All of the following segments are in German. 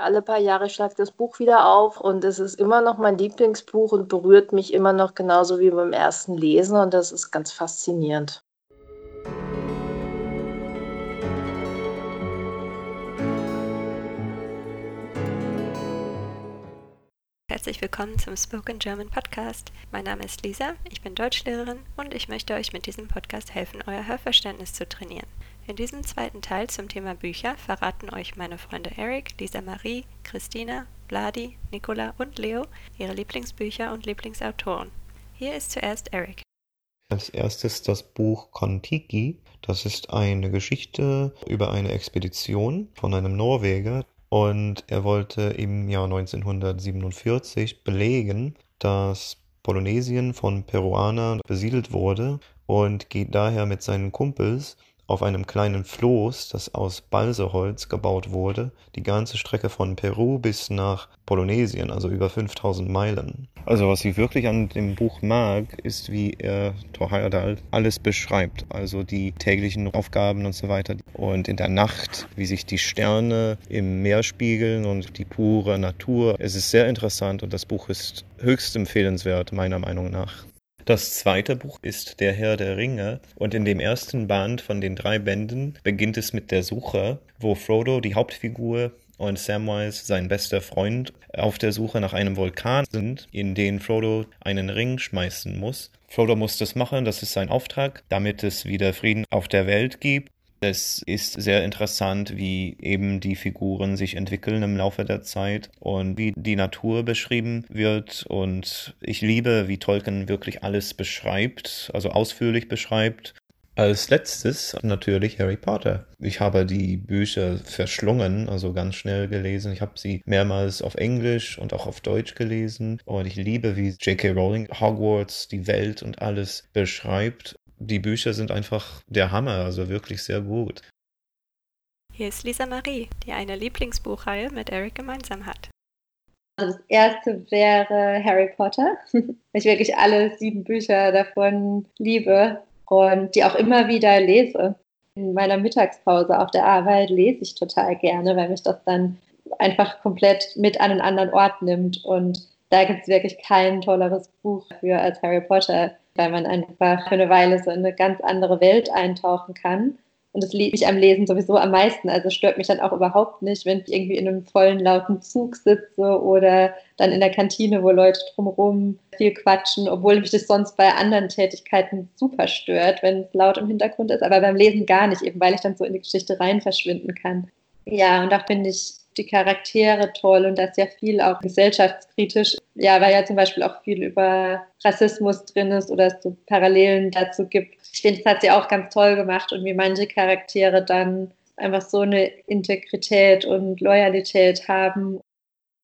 Alle paar Jahre schlage ich das Buch wieder auf und es ist immer noch mein Lieblingsbuch und berührt mich immer noch genauso wie beim ersten Lesen und das ist ganz faszinierend. Herzlich willkommen zum Spoken German Podcast. Mein Name ist Lisa, ich bin Deutschlehrerin und ich möchte euch mit diesem Podcast helfen, euer Hörverständnis zu trainieren. In diesem zweiten Teil zum Thema Bücher verraten euch meine Freunde Eric, Lisa Marie, Christina, Vladi, Nicola und Leo ihre Lieblingsbücher und Lieblingsautoren. Hier ist zuerst Eric. Als erstes das Buch Kontiki. Das ist eine Geschichte über eine Expedition von einem Norweger und er wollte im Jahr 1947 belegen, dass Polynesien von Peruanern besiedelt wurde und geht daher mit seinen Kumpels auf einem kleinen Floß, das aus Balseholz gebaut wurde, die ganze Strecke von Peru bis nach Polynesien, also über 5000 Meilen. Also was ich wirklich an dem Buch mag, ist, wie er Torhayadal alles beschreibt, also die täglichen Aufgaben und so weiter. Und in der Nacht, wie sich die Sterne im Meer spiegeln und die pure Natur. Es ist sehr interessant und das Buch ist höchst empfehlenswert, meiner Meinung nach. Das zweite Buch ist Der Herr der Ringe und in dem ersten Band von den drei Bänden beginnt es mit der Suche, wo Frodo, die Hauptfigur, und Samwise, sein bester Freund, auf der Suche nach einem Vulkan sind, in den Frodo einen Ring schmeißen muss. Frodo muss das machen, das ist sein Auftrag, damit es wieder Frieden auf der Welt gibt. Es ist sehr interessant, wie eben die Figuren sich entwickeln im Laufe der Zeit und wie die Natur beschrieben wird. Und ich liebe, wie Tolkien wirklich alles beschreibt, also ausführlich beschreibt. Als letztes natürlich Harry Potter. Ich habe die Bücher verschlungen, also ganz schnell gelesen. Ich habe sie mehrmals auf Englisch und auch auf Deutsch gelesen. Und ich liebe, wie J.K. Rowling Hogwarts, die Welt und alles beschreibt die Bücher sind einfach der Hammer, also wirklich sehr gut. Hier ist Lisa Marie, die eine Lieblingsbuchreihe mit Eric gemeinsam hat. Also das erste wäre Harry Potter, weil ich wirklich alle sieben Bücher davon liebe und die auch immer wieder lese. In meiner Mittagspause auf der Arbeit lese ich total gerne, weil mich das dann einfach komplett mit an einen anderen Ort nimmt. Und da gibt es wirklich kein tolleres Buch für als Harry Potter weil man einfach für eine Weile so in eine ganz andere Welt eintauchen kann. Und das liebe ich am Lesen sowieso am meisten. Also stört mich dann auch überhaupt nicht, wenn ich irgendwie in einem vollen, lauten Zug sitze oder dann in der Kantine, wo Leute drumherum viel quatschen, obwohl mich das sonst bei anderen Tätigkeiten super stört, wenn es laut im Hintergrund ist, aber beim Lesen gar nicht, eben weil ich dann so in die Geschichte rein verschwinden kann. Ja, und da finde ich die Charaktere toll und da ist ja viel auch gesellschaftskritisch. Ja, weil ja zum Beispiel auch viel über Rassismus drin ist oder es so Parallelen dazu gibt. Ich finde, das hat sie auch ganz toll gemacht und wie manche Charaktere dann einfach so eine Integrität und Loyalität haben.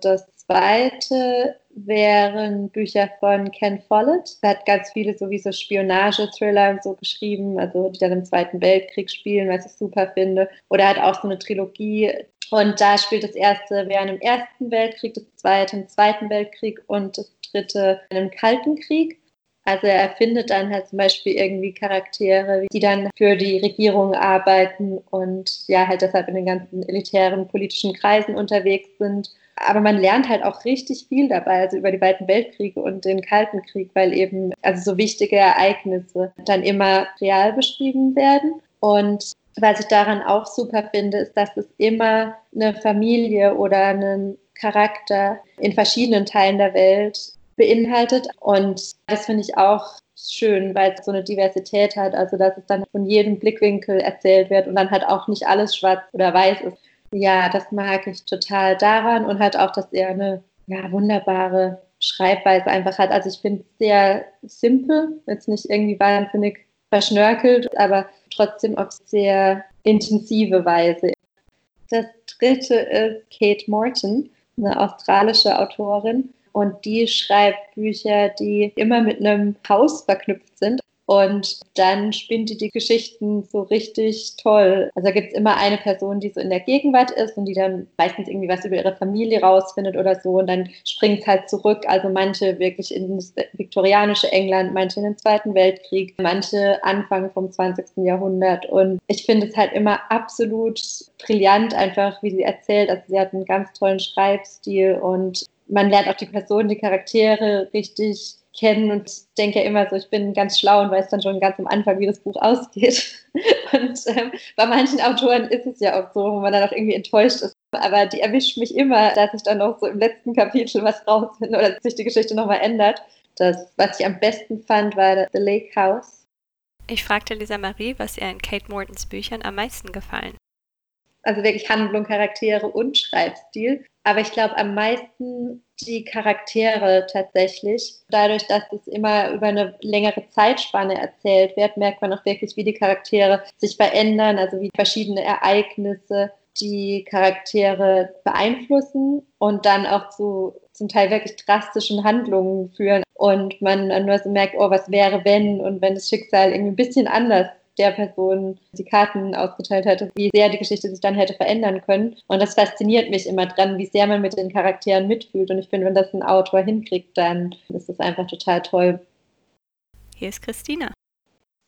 Das zweite wären Bücher von Ken Follett. Er hat ganz viele sowieso Spionage-Thriller und so geschrieben, also die dann im Zweiten Weltkrieg spielen, was ich super finde. Oder er hat auch so eine Trilogie, und da spielt das erste während dem Ersten Weltkrieg, das zweite im Zweiten Weltkrieg und das dritte im Kalten Krieg. Also er erfindet dann halt zum Beispiel irgendwie Charaktere, die dann für die Regierung arbeiten und ja, halt deshalb in den ganzen elitären politischen Kreisen unterwegs sind. Aber man lernt halt auch richtig viel dabei, also über die beiden Weltkriege und den Kalten Krieg, weil eben also so wichtige Ereignisse dann immer real beschrieben werden. Und was ich daran auch super finde, ist, dass es immer eine Familie oder einen Charakter in verschiedenen Teilen der Welt beinhaltet. Und das finde ich auch schön, weil es so eine Diversität hat, also dass es dann von jedem Blickwinkel erzählt wird und dann halt auch nicht alles schwarz oder weiß ist. Ja, das mag ich total daran und halt auch, dass er eine ja, wunderbare Schreibweise einfach hat. Also ich finde es sehr simpel, jetzt nicht irgendwie wahnsinnig verschnörkelt, aber trotzdem auf sehr intensive Weise. Das dritte ist Kate Morton, eine australische Autorin. Und die schreibt Bücher, die immer mit einem Haus verknüpft sind. Und dann spinnt die die Geschichten so richtig toll. Also da gibt es immer eine Person, die so in der Gegenwart ist und die dann meistens irgendwie was über ihre Familie rausfindet oder so. Und dann springt es halt zurück. Also manche wirklich ins viktorianische England, manche in den Zweiten Weltkrieg, manche Anfang vom 20. Jahrhundert. Und ich finde es halt immer absolut brillant, einfach wie sie erzählt. Also sie hat einen ganz tollen Schreibstil und man lernt auch die Personen, die Charaktere richtig kennen und denke ja immer so, ich bin ganz schlau und weiß dann schon ganz am Anfang, wie das Buch ausgeht. Und ähm, bei manchen Autoren ist es ja auch so, wo man dann auch irgendwie enttäuscht ist. Aber die erwischt mich immer, dass ich dann noch so im letzten Kapitel was rausfinde oder sich die Geschichte nochmal ändert. Das, was ich am besten fand, war The Lake House. Ich fragte Lisa Marie, was ihr in Kate Mortons Büchern am meisten gefallen. Also wirklich Handlung, Charaktere und Schreibstil. Aber ich glaube am meisten die Charaktere tatsächlich. Dadurch, dass es immer über eine längere Zeitspanne erzählt wird, merkt man auch wirklich, wie die Charaktere sich verändern, also wie verschiedene Ereignisse die Charaktere beeinflussen und dann auch zu zum Teil wirklich drastischen Handlungen führen und man nur so merkt, oh, was wäre wenn und wenn das Schicksal irgendwie ein bisschen anders der Person die Karten ausgeteilt hätte, wie sehr die Geschichte sich dann hätte verändern können. Und das fasziniert mich immer dran, wie sehr man mit den Charakteren mitfühlt. Und ich finde, wenn das ein Autor hinkriegt, dann ist das einfach total toll. Hier ist Christina.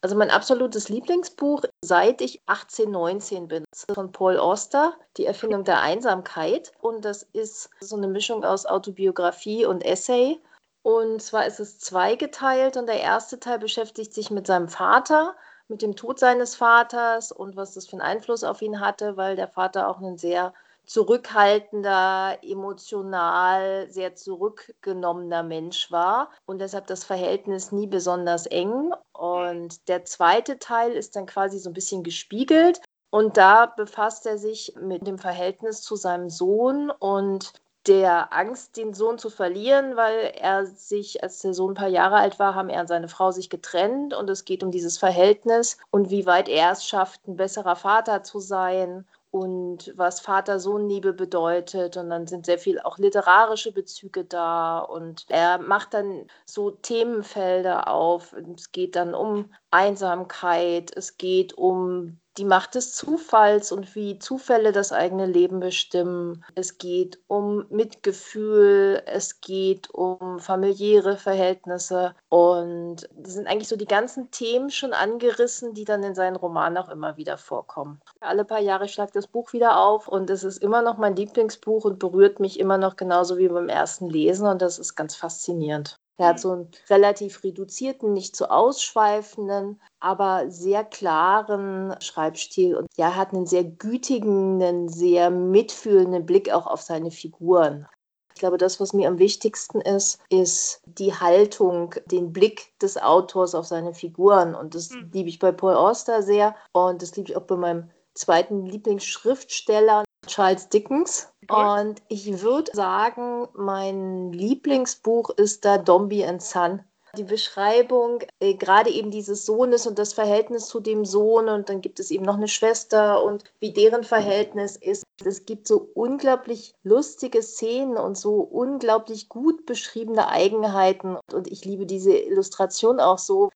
Also mein absolutes Lieblingsbuch, seit ich 18, 19 bin, ist von Paul Auster, Die Erfindung der Einsamkeit. Und das ist so eine Mischung aus Autobiografie und Essay. Und zwar ist es zweigeteilt und der erste Teil beschäftigt sich mit seinem Vater, mit dem Tod seines Vaters und was das für einen Einfluss auf ihn hatte, weil der Vater auch ein sehr zurückhaltender, emotional sehr zurückgenommener Mensch war und deshalb das Verhältnis nie besonders eng. Und der zweite Teil ist dann quasi so ein bisschen gespiegelt. Und da befasst er sich mit dem Verhältnis zu seinem Sohn und der Angst, den Sohn zu verlieren, weil er sich, als der Sohn ein paar Jahre alt war, haben er und seine Frau sich getrennt und es geht um dieses Verhältnis und wie weit er es schafft, ein besserer Vater zu sein und was Vater-Sohn-Liebe bedeutet. Und dann sind sehr viel auch literarische Bezüge da. Und er macht dann so Themenfelder auf. Es geht dann um Einsamkeit, es geht um die Macht des Zufalls und wie Zufälle das eigene Leben bestimmen. Es geht um Mitgefühl, es geht um familiäre Verhältnisse und sind eigentlich so die ganzen Themen schon angerissen, die dann in seinen Romanen auch immer wieder vorkommen. Alle paar Jahre schlagt das Buch wieder auf und es ist immer noch mein Lieblingsbuch und berührt mich immer noch genauso wie beim ersten Lesen und das ist ganz faszinierend. Er hat so einen relativ reduzierten, nicht zu so ausschweifenden, aber sehr klaren Schreibstil und ja, er hat einen sehr gütigen, einen sehr mitfühlenden Blick auch auf seine Figuren. Ich glaube, das, was mir am wichtigsten ist, ist die Haltung, den Blick des Autors auf seine Figuren. Und das mhm. liebe ich bei Paul Auster sehr und das liebe ich auch bei meinem zweiten Lieblingsschriftsteller, Charles Dickens. Und ich würde sagen, mein Lieblingsbuch ist da Dombey and Son. Die Beschreibung, äh, gerade eben dieses Sohnes und das Verhältnis zu dem Sohn und dann gibt es eben noch eine Schwester und wie deren Verhältnis ist. Es gibt so unglaublich lustige Szenen und so unglaublich gut beschriebene Eigenheiten und ich liebe diese Illustration auch so.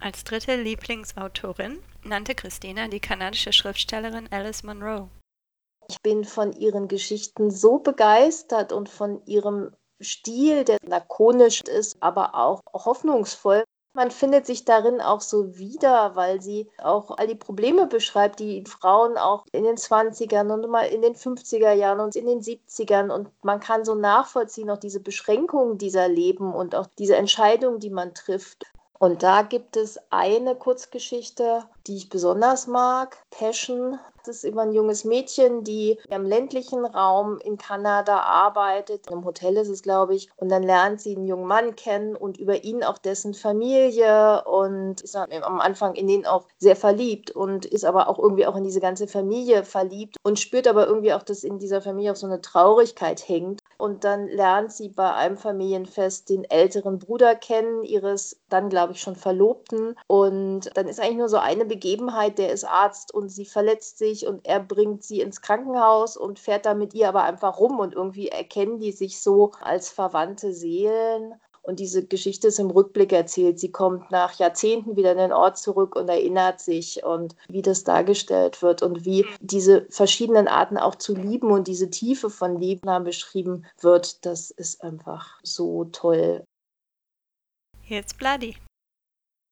Als dritte Lieblingsautorin nannte Christina die kanadische Schriftstellerin Alice Munro. Ich bin von ihren Geschichten so begeistert und von ihrem Stil, der lakonisch ist, aber auch hoffnungsvoll. Man findet sich darin auch so wieder, weil sie auch all die Probleme beschreibt, die Frauen auch in den 20ern und mal in den 50er Jahren und in den 70ern. Und man kann so nachvollziehen, auch diese Beschränkungen dieser Leben und auch diese Entscheidungen, die man trifft. Und da gibt es eine Kurzgeschichte, die ich besonders mag, Passion. Das ist immer ein junges Mädchen, die im ländlichen Raum in Kanada arbeitet. Im Hotel ist es, glaube ich. Und dann lernt sie einen jungen Mann kennen und über ihn auch dessen Familie und ist am Anfang in den auch sehr verliebt und ist aber auch irgendwie auch in diese ganze Familie verliebt und spürt aber irgendwie auch, dass in dieser Familie auch so eine Traurigkeit hängt. Und dann lernt sie bei einem Familienfest den älteren Bruder kennen, ihres dann, glaube ich, schon Verlobten. Und dann ist eigentlich nur so eine Begebenheit, der ist Arzt und sie verletzt sich und er bringt sie ins Krankenhaus und fährt da mit ihr aber einfach rum und irgendwie erkennen die sich so als verwandte Seelen. Und diese Geschichte ist im Rückblick erzählt. Sie kommt nach Jahrzehnten wieder in den Ort zurück und erinnert sich und wie das dargestellt wird und wie diese verschiedenen Arten auch zu lieben und diese Tiefe von Liebnamen beschrieben wird. Das ist einfach so toll. Jetzt Bloody.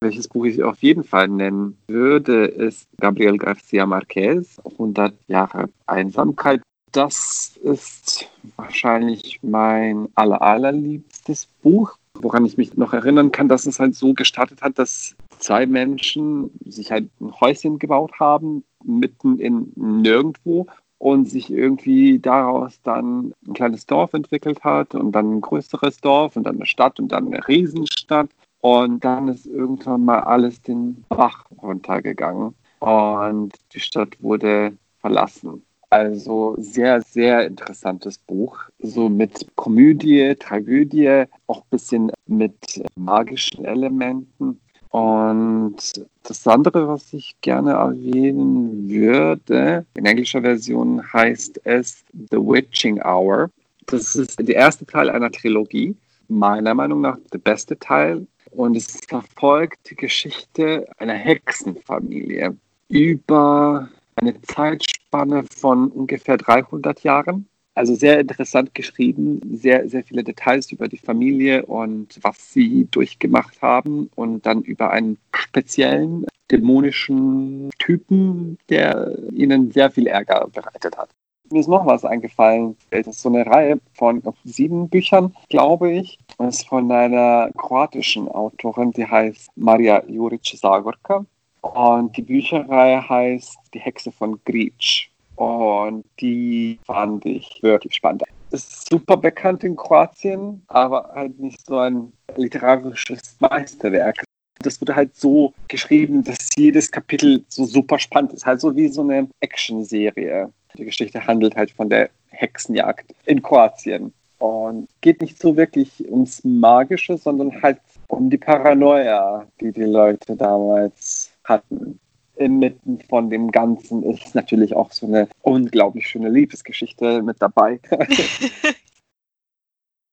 Welches Buch ich auf jeden Fall nennen würde, ist Gabriel Garcia Marquez, 100 Jahre Einsamkeit. Das ist wahrscheinlich mein aller, allerliebstes Buch, woran ich mich noch erinnern kann, dass es halt so gestartet hat, dass zwei Menschen sich halt ein Häuschen gebaut haben, mitten in nirgendwo und sich irgendwie daraus dann ein kleines Dorf entwickelt hat und dann ein größeres Dorf und dann eine Stadt und dann eine Riesenstadt. Und dann ist irgendwann mal alles den Bach runtergegangen und die Stadt wurde verlassen. Also sehr, sehr interessantes Buch. So mit Komödie, Tragödie, auch ein bisschen mit magischen Elementen. Und das andere, was ich gerne erwähnen würde, in englischer Version heißt es The Witching Hour. Das ist der erste Teil einer Trilogie. Meiner Meinung nach der beste Teil. Und es verfolgt die Geschichte einer Hexenfamilie über eine Zeitspanne von ungefähr 300 Jahren. Also sehr interessant geschrieben, sehr, sehr viele Details über die Familie und was sie durchgemacht haben und dann über einen speziellen dämonischen Typen, der ihnen sehr viel Ärger bereitet hat. Mir ist noch was eingefallen. Das ist so eine Reihe von sieben Büchern, glaube ich. Das ist von einer kroatischen Autorin, die heißt Maria Juric Zagorka. Und die Bücherreihe heißt Die Hexe von Griec. Und die fand ich wirklich spannend. Ist super bekannt in Kroatien, aber halt nicht so ein literarisches Meisterwerk. Das wurde halt so geschrieben, dass jedes Kapitel so super spannend ist. Halt so wie so eine Action-Serie. Die Geschichte handelt halt von der Hexenjagd in Kroatien. Und geht nicht so wirklich ums Magische, sondern halt um die Paranoia, die die Leute damals hatten. Inmitten von dem Ganzen ist natürlich auch so eine unglaublich schöne Liebesgeschichte mit dabei.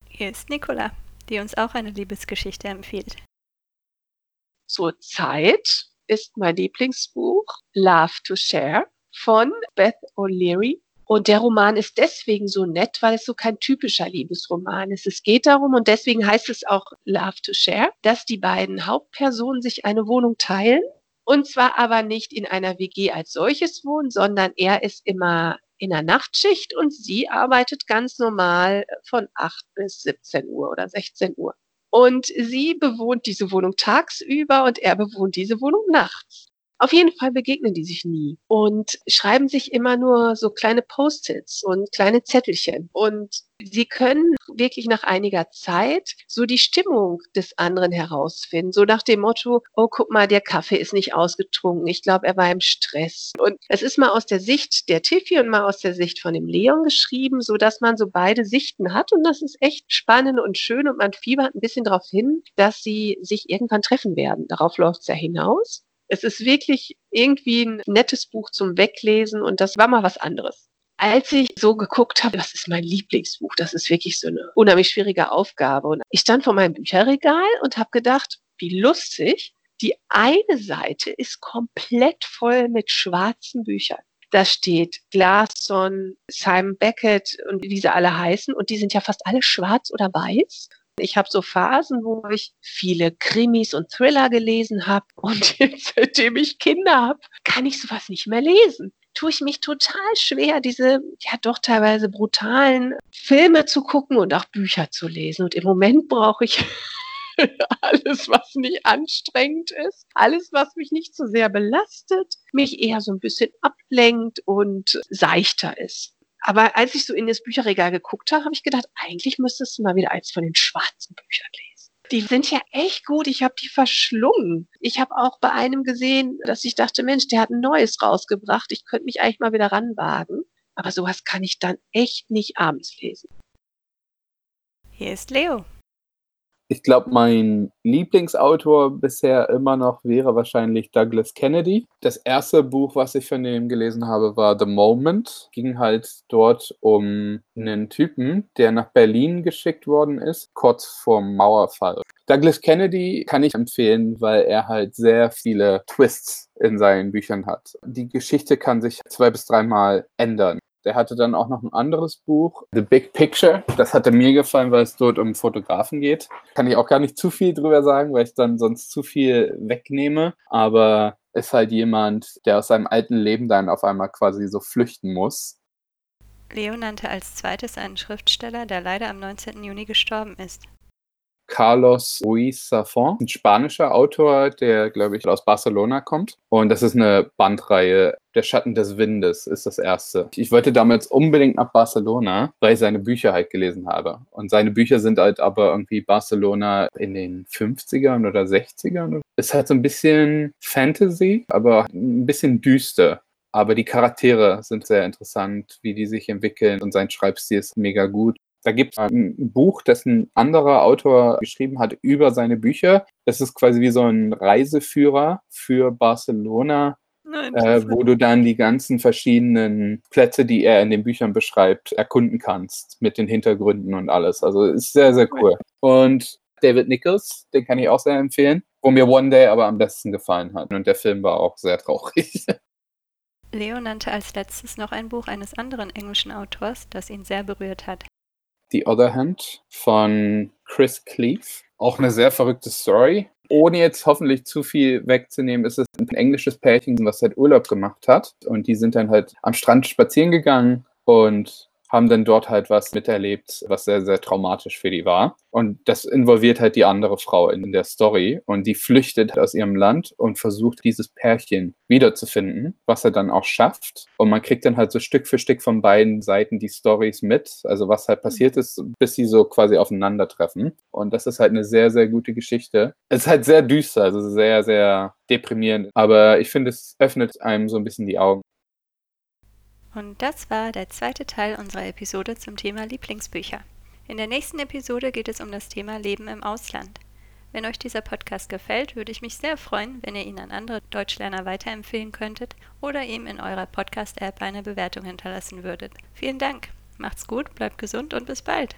Hier ist Nicola, die uns auch eine Liebesgeschichte empfiehlt. Zurzeit ist mein Lieblingsbuch Love to Share von Beth O'Leary. Und der Roman ist deswegen so nett, weil es so kein typischer Liebesroman ist. Es geht darum, und deswegen heißt es auch Love to Share, dass die beiden Hauptpersonen sich eine Wohnung teilen. Und zwar aber nicht in einer WG als solches wohnen, sondern er ist immer in der Nachtschicht und sie arbeitet ganz normal von 8 bis 17 Uhr oder 16 Uhr. Und sie bewohnt diese Wohnung tagsüber und er bewohnt diese Wohnung nachts. Auf jeden Fall begegnen die sich nie und schreiben sich immer nur so kleine Post-its und kleine Zettelchen. Und sie können wirklich nach einiger Zeit so die Stimmung des anderen herausfinden. So nach dem Motto, oh, guck mal, der Kaffee ist nicht ausgetrunken. Ich glaube, er war im Stress. Und es ist mal aus der Sicht der Tiffy und mal aus der Sicht von dem Leon geschrieben, so dass man so beide Sichten hat. Und das ist echt spannend und schön. Und man fiebert ein bisschen darauf hin, dass sie sich irgendwann treffen werden. Darauf läuft es ja hinaus. Es ist wirklich irgendwie ein nettes Buch zum Weglesen und das war mal was anderes. Als ich so geguckt habe, das ist mein Lieblingsbuch, das ist wirklich so eine unheimlich schwierige Aufgabe. Und ich stand vor meinem Bücherregal und habe gedacht, wie lustig, die eine Seite ist komplett voll mit schwarzen Büchern. Da steht Glasson, Simon Beckett und wie sie alle heißen. Und die sind ja fast alle schwarz oder weiß. Ich habe so Phasen, wo ich viele Krimis und Thriller gelesen habe. Und seitdem ich Kinder habe, kann ich sowas nicht mehr lesen. Tue ich mich total schwer, diese ja doch teilweise brutalen Filme zu gucken und auch Bücher zu lesen. Und im Moment brauche ich alles, was nicht anstrengend ist, alles, was mich nicht so sehr belastet, mich eher so ein bisschen ablenkt und seichter ist. Aber als ich so in das Bücherregal geguckt habe, habe ich gedacht, eigentlich müsstest du mal wieder eins von den schwarzen Büchern lesen. Die sind ja echt gut. Ich habe die verschlungen. Ich habe auch bei einem gesehen, dass ich dachte, Mensch, der hat ein neues rausgebracht. Ich könnte mich eigentlich mal wieder ranwagen. Aber sowas kann ich dann echt nicht abends lesen. Hier ist Leo. Ich glaube, mein Lieblingsautor bisher immer noch wäre wahrscheinlich Douglas Kennedy. Das erste Buch, was ich von ihm gelesen habe, war The Moment. Ging halt dort um einen Typen, der nach Berlin geschickt worden ist, kurz vor Mauerfall. Douglas Kennedy kann ich empfehlen, weil er halt sehr viele Twists in seinen Büchern hat. Die Geschichte kann sich zwei bis dreimal ändern. Der hatte dann auch noch ein anderes Buch, The Big Picture. Das hatte mir gefallen, weil es dort um Fotografen geht. Kann ich auch gar nicht zu viel drüber sagen, weil ich dann sonst zu viel wegnehme. Aber ist halt jemand, der aus seinem alten Leben dann auf einmal quasi so flüchten muss. Leo nannte als zweites einen Schriftsteller, der leider am 19. Juni gestorben ist. Carlos Ruiz Zafón, ein spanischer Autor, der, glaube ich, aus Barcelona kommt. Und das ist eine Bandreihe. Der Schatten des Windes ist das erste. Ich wollte damals unbedingt nach Barcelona, weil ich seine Bücher halt gelesen habe. Und seine Bücher sind halt aber irgendwie Barcelona in den 50ern oder 60ern. Ist halt so ein bisschen Fantasy, aber ein bisschen düster. Aber die Charaktere sind sehr interessant, wie die sich entwickeln und sein Schreibstil ist mega gut. Da gibt es ein Buch, das ein anderer Autor geschrieben hat über seine Bücher. Das ist quasi wie so ein Reiseführer für Barcelona, äh, wo du dann die ganzen verschiedenen Plätze, die er in den Büchern beschreibt, erkunden kannst mit den Hintergründen und alles. Also ist sehr, sehr cool. Und David Nichols, den kann ich auch sehr empfehlen, wo mir One Day aber am besten gefallen hat. Und der Film war auch sehr traurig. Leo nannte als letztes noch ein Buch eines anderen englischen Autors, das ihn sehr berührt hat. The Other Hand von Chris Cleave. Auch eine sehr verrückte Story. Ohne jetzt hoffentlich zu viel wegzunehmen, ist es ein englisches Pärchen, was halt Urlaub gemacht hat. Und die sind dann halt am Strand spazieren gegangen und haben dann dort halt was miterlebt, was sehr, sehr traumatisch für die war. Und das involviert halt die andere Frau in der Story und die flüchtet aus ihrem Land und versucht, dieses Pärchen wiederzufinden, was er dann auch schafft. Und man kriegt dann halt so Stück für Stück von beiden Seiten die Stories mit, also was halt passiert ist, bis sie so quasi aufeinandertreffen. Und das ist halt eine sehr, sehr gute Geschichte. Es ist halt sehr düster, also sehr, sehr deprimierend. Aber ich finde, es öffnet einem so ein bisschen die Augen. Und das war der zweite Teil unserer Episode zum Thema Lieblingsbücher. In der nächsten Episode geht es um das Thema Leben im Ausland. Wenn euch dieser Podcast gefällt, würde ich mich sehr freuen, wenn ihr ihn an andere Deutschlerner weiterempfehlen könntet oder ihm in eurer Podcast-App eine Bewertung hinterlassen würdet. Vielen Dank, macht's gut, bleibt gesund und bis bald.